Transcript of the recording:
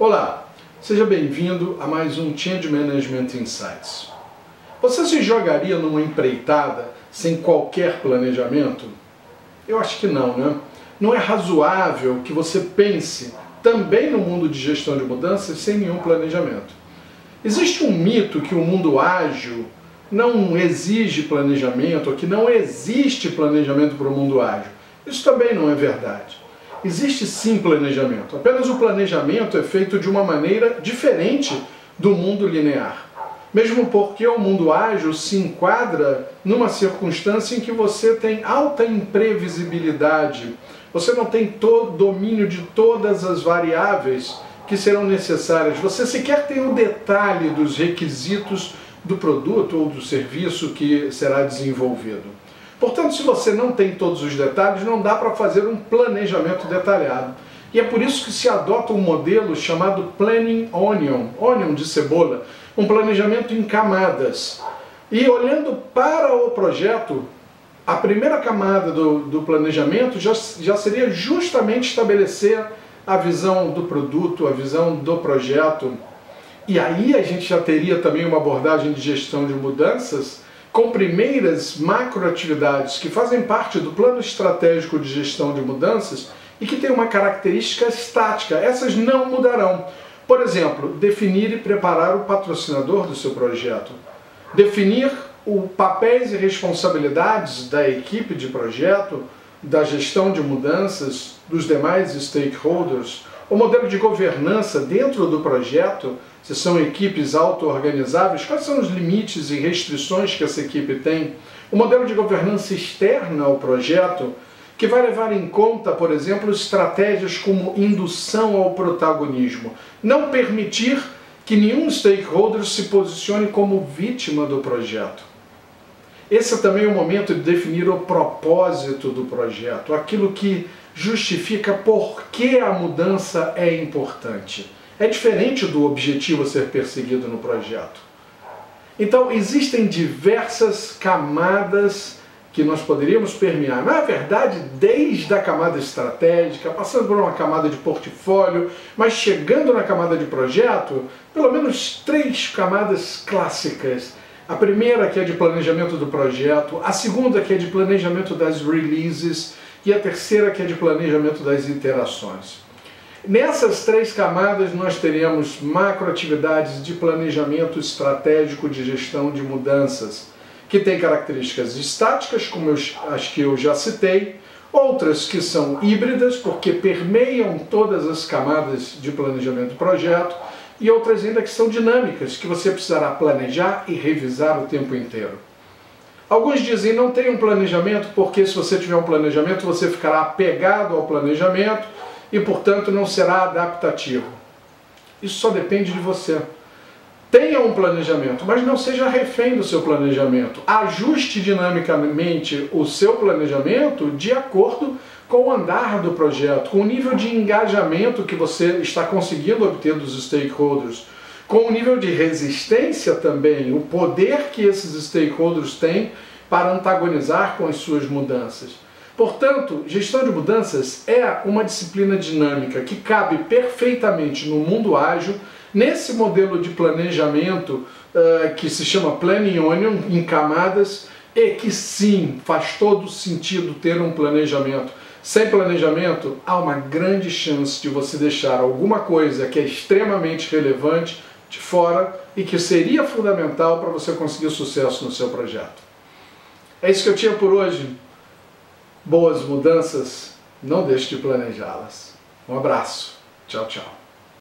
Olá, seja bem-vindo a mais um Change Management Insights. Você se jogaria numa empreitada sem qualquer planejamento? Eu acho que não, né? Não é razoável que você pense também no mundo de gestão de mudanças sem nenhum planejamento. Existe um mito que o mundo ágil não exige planejamento, ou que não existe planejamento para o mundo ágil. Isso também não é verdade. Existe sim planejamento, apenas o planejamento é feito de uma maneira diferente do mundo linear. Mesmo porque o mundo ágil se enquadra numa circunstância em que você tem alta imprevisibilidade, você não tem todo domínio de todas as variáveis que serão necessárias, você sequer tem o detalhe dos requisitos do produto ou do serviço que será desenvolvido. Portanto, se você não tem todos os detalhes, não dá para fazer um planejamento detalhado. E é por isso que se adota um modelo chamado Planning Onion, onion de cebola, um planejamento em camadas. E olhando para o projeto, a primeira camada do, do planejamento já, já seria justamente estabelecer a visão do produto, a visão do projeto. E aí a gente já teria também uma abordagem de gestão de mudanças com primeiras macroatividades que fazem parte do plano estratégico de gestão de mudanças e que tem uma característica estática. Essas não mudarão. Por exemplo, definir e preparar o patrocinador do seu projeto. Definir o papéis e responsabilidades da equipe de projeto, da gestão de mudanças, dos demais stakeholders, o modelo de governança dentro do projeto, se são equipes auto-organizáveis, quais são os limites e restrições que essa equipe tem, o modelo de governança externa ao projeto, que vai levar em conta, por exemplo, estratégias como indução ao protagonismo, não permitir que nenhum stakeholder se posicione como vítima do projeto. Esse é também o momento de definir o propósito do projeto, aquilo que justifica por que a mudança é importante. É diferente do objetivo a ser perseguido no projeto. Então, existem diversas camadas que nós poderíamos permear. Na verdade, desde a camada estratégica, passando por uma camada de portfólio, mas chegando na camada de projeto, pelo menos três camadas clássicas. A primeira que é de planejamento do projeto, a segunda que é de planejamento das releases e a terceira que é de planejamento das interações. Nessas três camadas nós teremos macroatividades de planejamento estratégico de gestão de mudanças, que tem características estáticas, como as que eu já citei, outras que são híbridas, porque permeiam todas as camadas de planejamento do projeto, e outras ainda que são dinâmicas, que você precisará planejar e revisar o tempo inteiro. Alguns dizem não tem um planejamento, porque se você tiver um planejamento, você ficará apegado ao planejamento e, portanto, não será adaptativo. Isso só depende de você. Tenha um planejamento, mas não seja refém do seu planejamento. Ajuste dinamicamente o seu planejamento de acordo com o andar do projeto, com o nível de engajamento que você está conseguindo obter dos stakeholders com o nível de resistência também, o poder que esses stakeholders têm para antagonizar com as suas mudanças. Portanto, gestão de mudanças é uma disciplina dinâmica que cabe perfeitamente no mundo ágil, nesse modelo de planejamento uh, que se chama Planning Onion, em camadas, e que sim, faz todo sentido ter um planejamento. Sem planejamento, há uma grande chance de você deixar alguma coisa que é extremamente relevante de fora e que seria fundamental para você conseguir sucesso no seu projeto. É isso que eu tinha por hoje. Boas mudanças, não deixe de planejá-las. Um abraço. Tchau, tchau.